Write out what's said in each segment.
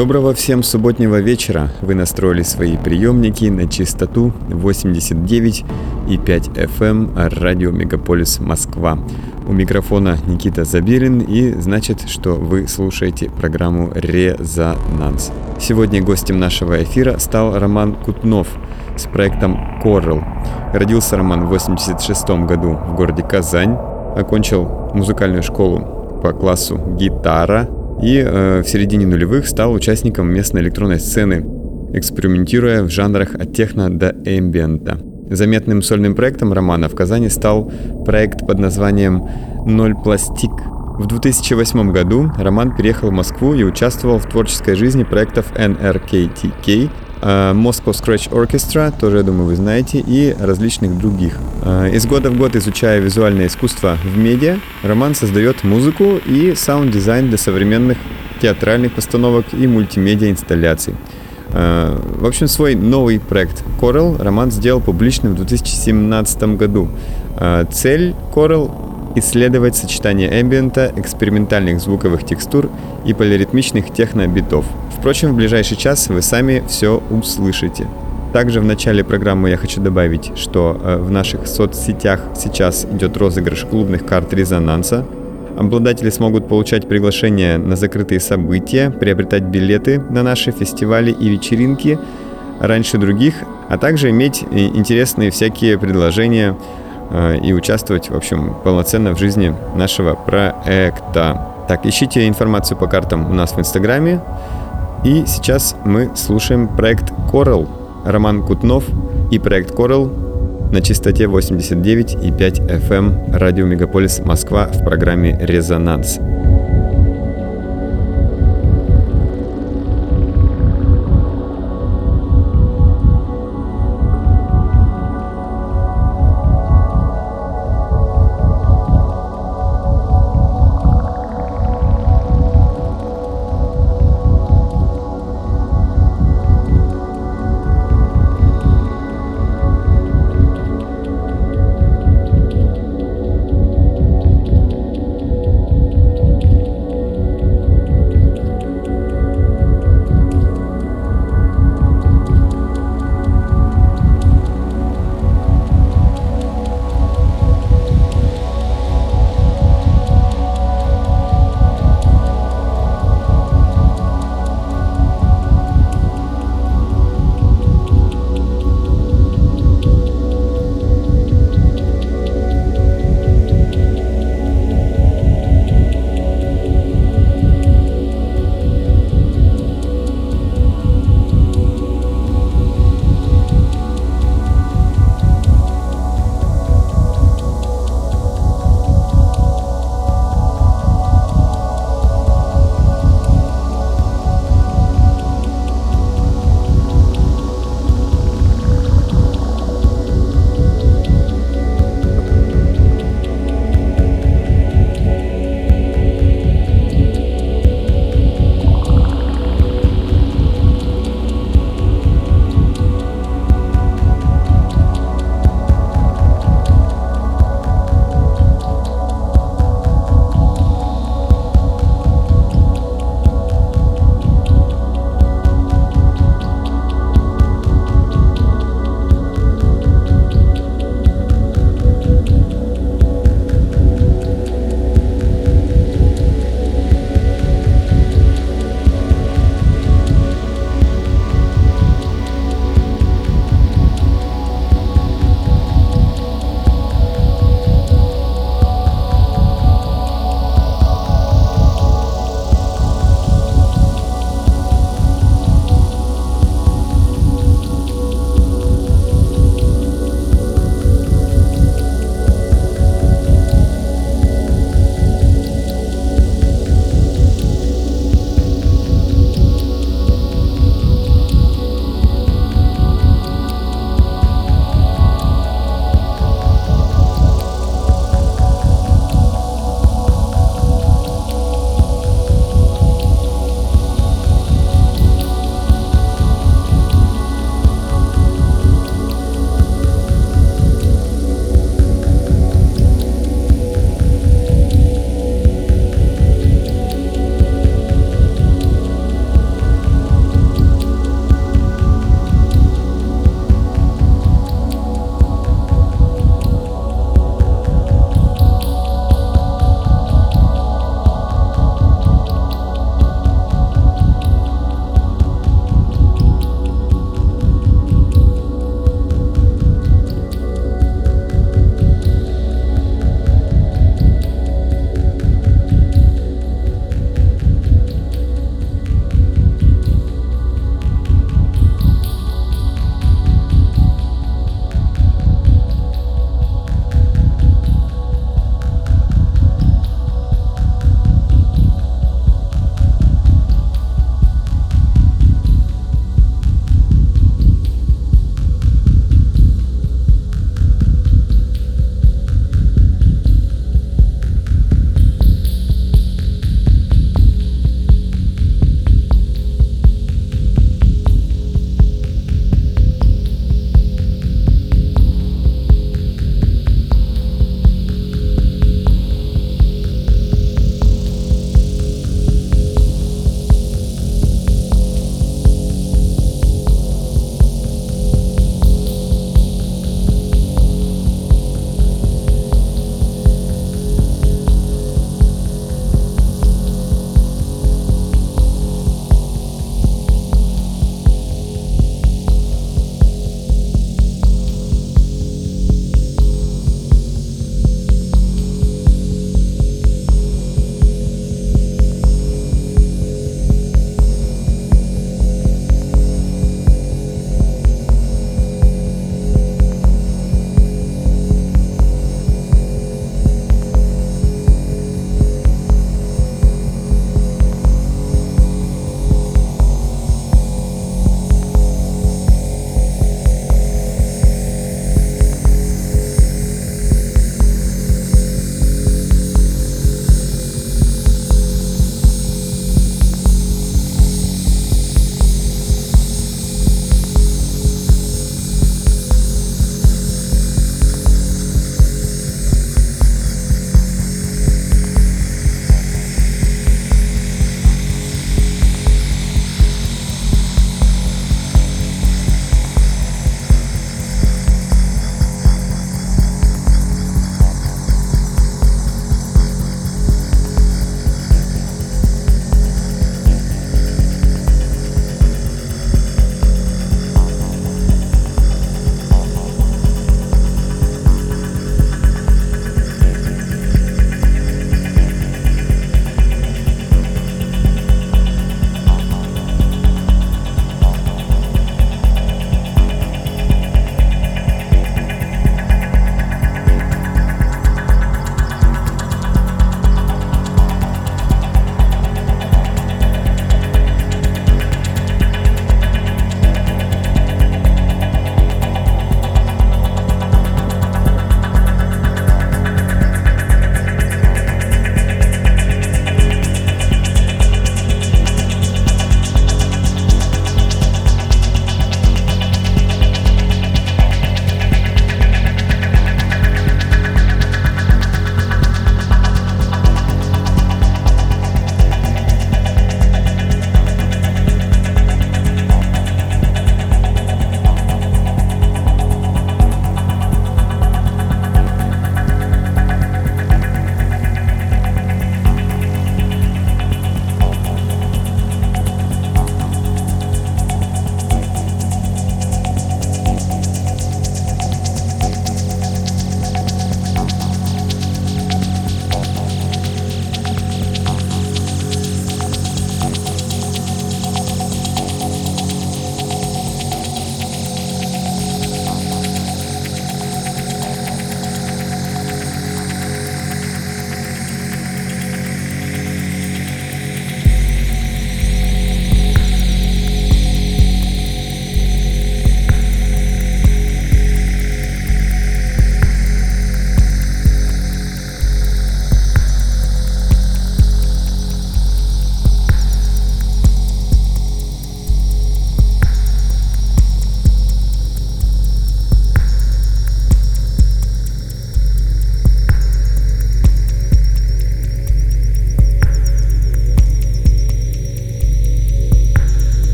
Доброго всем субботнего вечера. Вы настроили свои приемники на частоту 89 и 5 FM радио Мегаполис Москва. У микрофона Никита Забелин и значит, что вы слушаете программу «Резонанс». Сегодня гостем нашего эфира стал Роман Кутнов с проектом Coral. Родился Роман в 86 году в городе Казань, окончил музыкальную школу по классу гитара – и э, в середине нулевых стал участником местной электронной сцены, экспериментируя в жанрах от техно до эмбиента. Заметным сольным проектом Романа в Казани стал проект под названием «Ноль пластик». В 2008 году Роман переехал в Москву и участвовал в творческой жизни проектов NRKTK, Moscow Scratch Orchestra, тоже, я думаю, вы знаете, и различных других. Э, из года в год, изучая визуальное искусство в медиа, Роман создает музыку и саунд-дизайн для современных театральных постановок и мультимедиа инсталляций. Э, в общем, свой новый проект Coral Роман сделал публичным в 2017 году. Цель Coral исследовать сочетание эмбиента, экспериментальных звуковых текстур и полиритмичных техно-битов. Впрочем, в ближайший час вы сами все услышите. Также в начале программы я хочу добавить, что э, в наших соцсетях сейчас идет розыгрыш клубных карт резонанса. Обладатели смогут получать приглашения на закрытые события, приобретать билеты на наши фестивали и вечеринки раньше других, а также иметь э, интересные всякие предложения и участвовать, в общем, полноценно в жизни нашего проекта. Так, ищите информацию по картам у нас в Инстаграме. И сейчас мы слушаем проект Coral, Роман Кутнов и проект Coral на частоте 89,5 FM радио Мегаполис Москва в программе «Резонанс».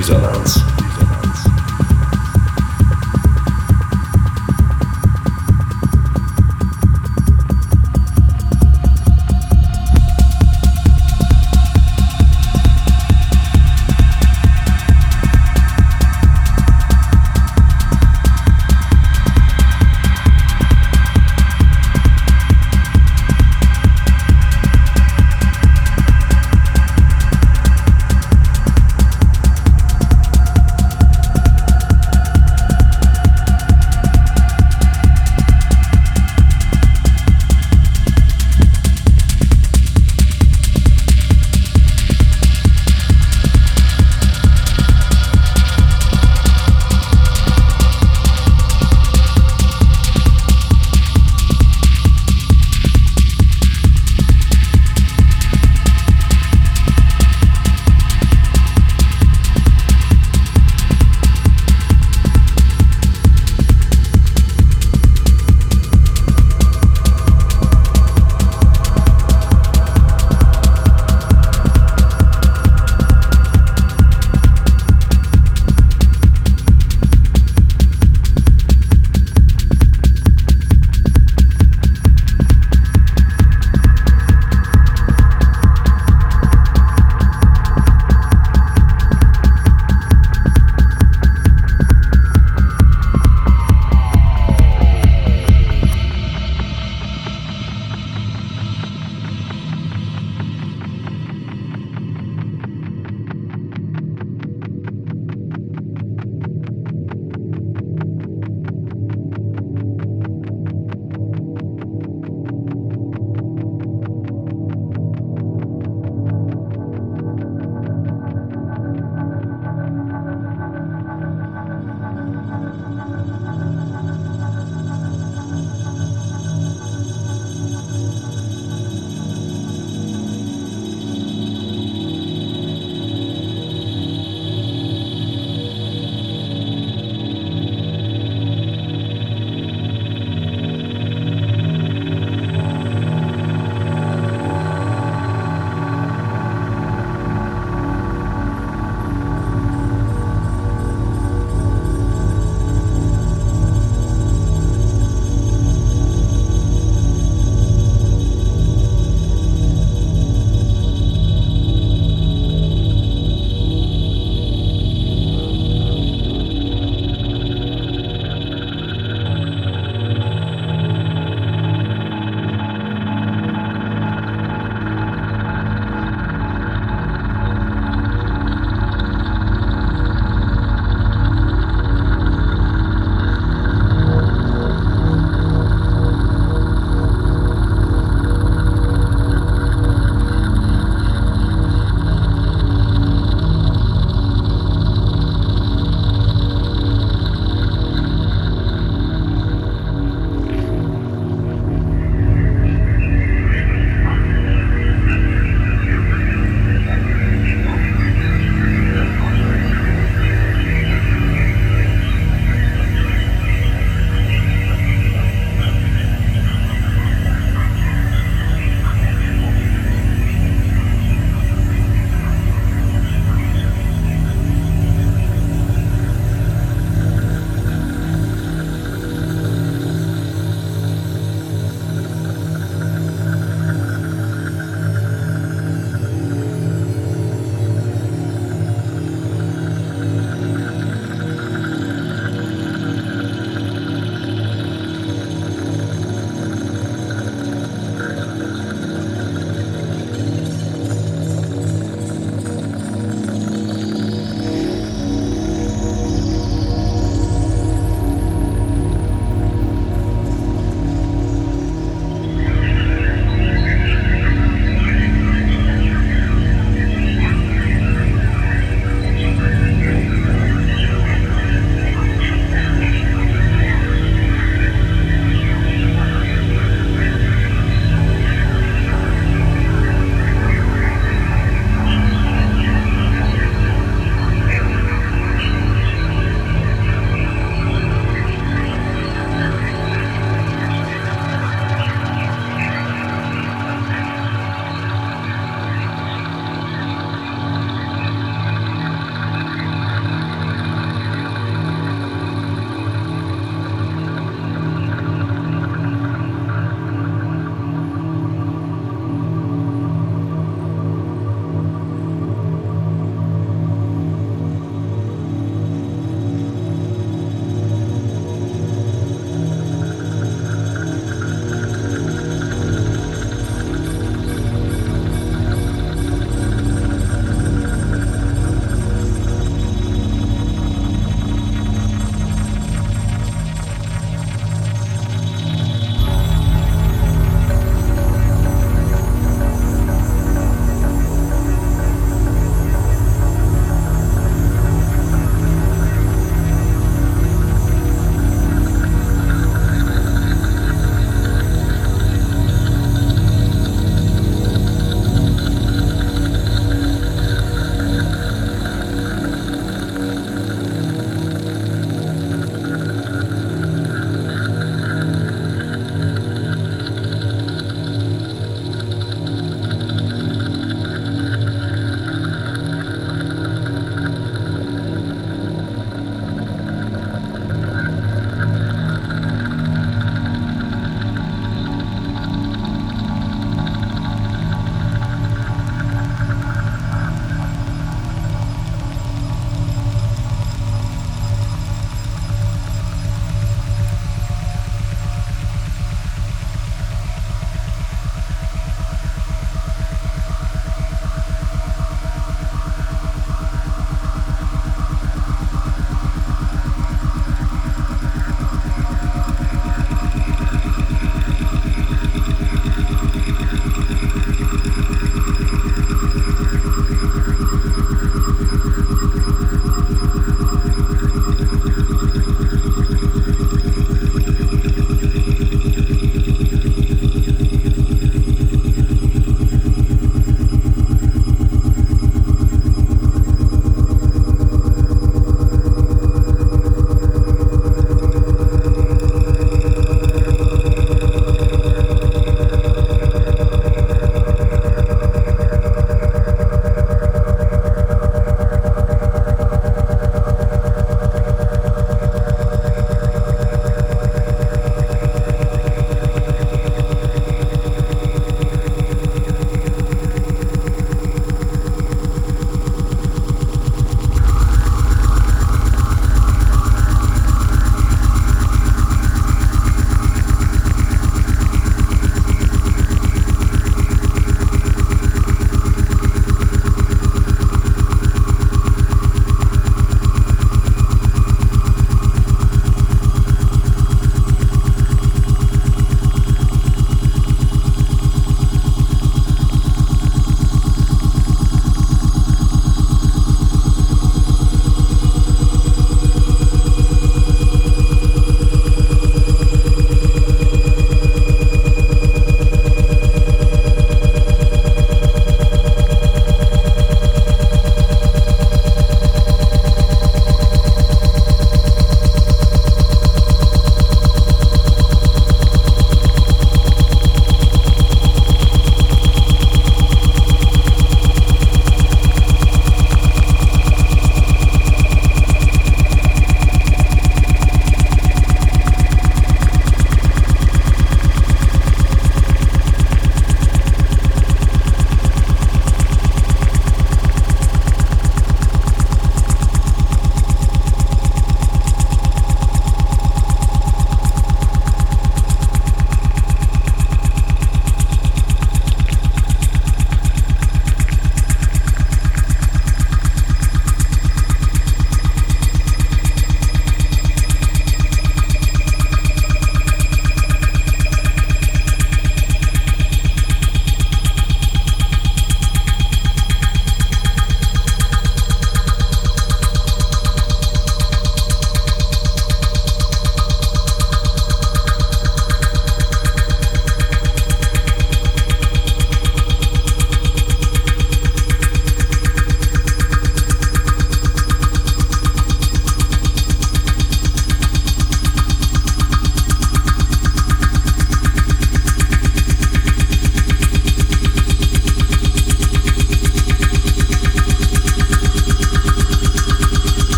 Resonance.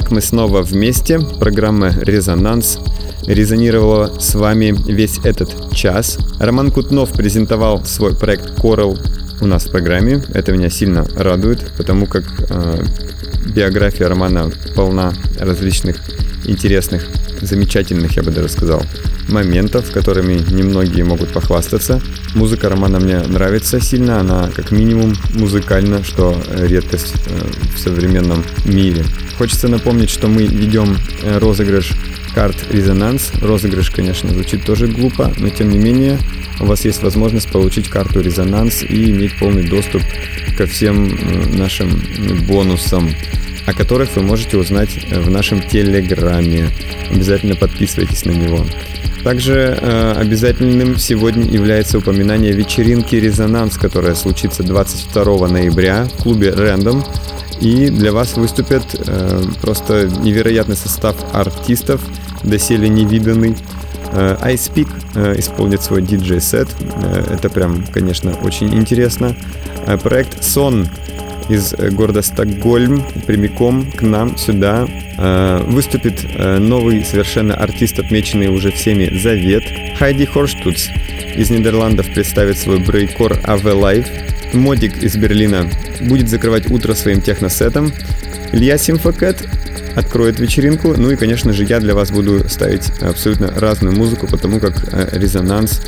Итак, мы снова вместе. Программа «Резонанс» резонировала с вами весь этот час. Роман Кутнов презентовал свой проект Coral у нас в программе. Это меня сильно радует, потому как э, биография Романа полна различных интересных, замечательных, я бы даже сказал, моментов, которыми немногие могут похвастаться. Музыка Романа мне нравится сильно, она как минимум музыкальна, что редкость э, в современном мире. Хочется напомнить, что мы ведем э, розыгрыш карт «Резонанс». Розыгрыш, конечно, звучит тоже глупо, но тем не менее у вас есть возможность получить карту «Резонанс» и иметь полный доступ ко всем э, нашим бонусам о которых вы можете узнать э, в нашем Телеграме. Обязательно подписывайтесь на него. Также э, обязательным сегодня является упоминание вечеринки «Резонанс», которая случится 22 ноября в клубе «Рэндом». И для вас выступят э, просто невероятный состав артистов, доселе невиданный. Э, iSpeak э, исполнит свой диджей-сет. Э, это прям, конечно, очень интересно. Э, проект Сон из города Стокгольм прямиком к нам сюда э, выступит э, новый совершенно артист, отмеченный уже всеми Завет. Хайди Хорштуц из Нидерландов представит свой breakcore AV Live. Модик из Берлина будет закрывать утро своим техносетом. Илья Симфакет откроет вечеринку. Ну и, конечно же, я для вас буду ставить абсолютно разную музыку, потому как э, резонанс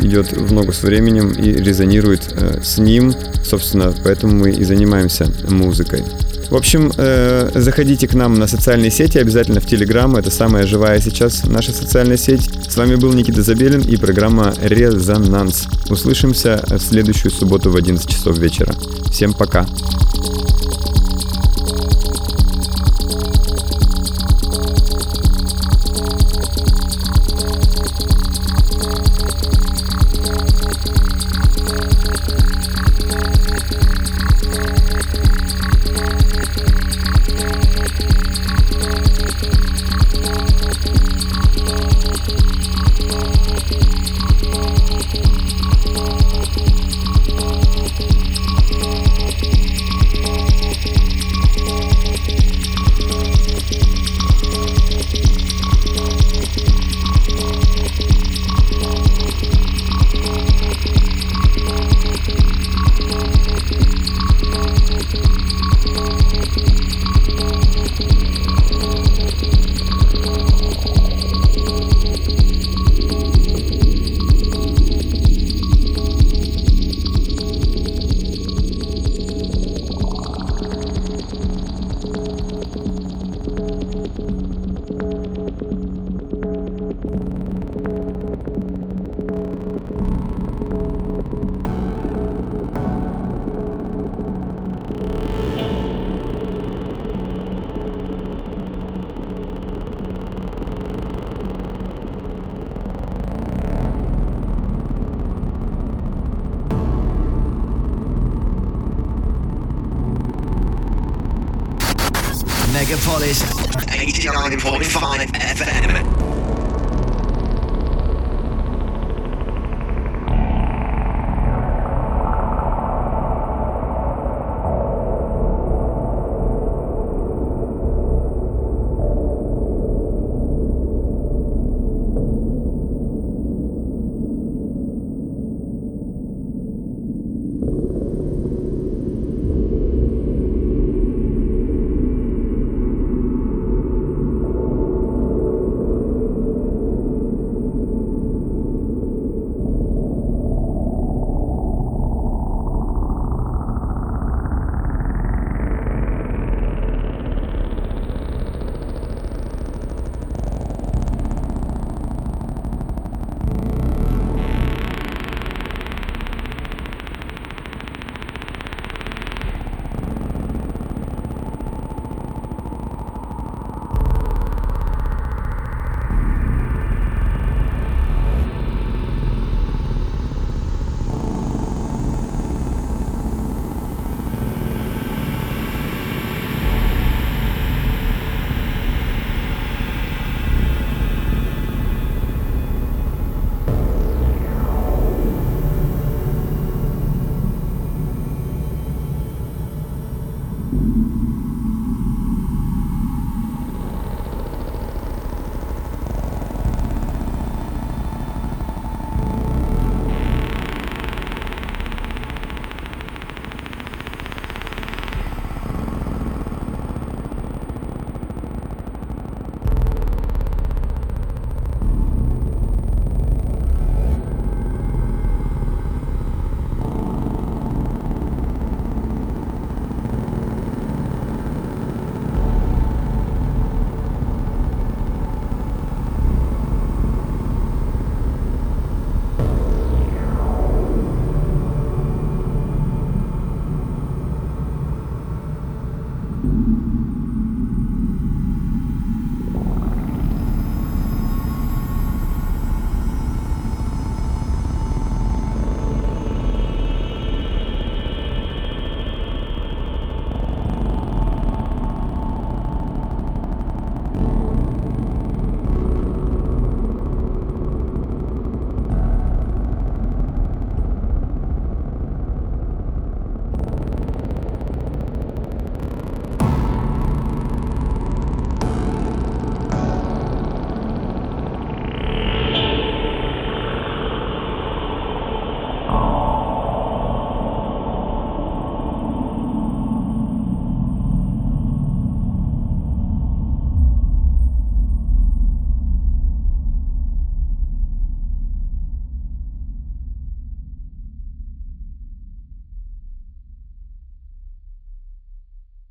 идет в ногу с временем и резонирует э, с ним. Собственно, поэтому мы и занимаемся музыкой. В общем, э, заходите к нам на социальные сети, обязательно в Телеграм, это самая живая сейчас наша социальная сеть. С вами был Никита Забелин и программа «Резонанс». Услышимся в следующую субботу в 11 часов вечера. Всем пока! Megapolis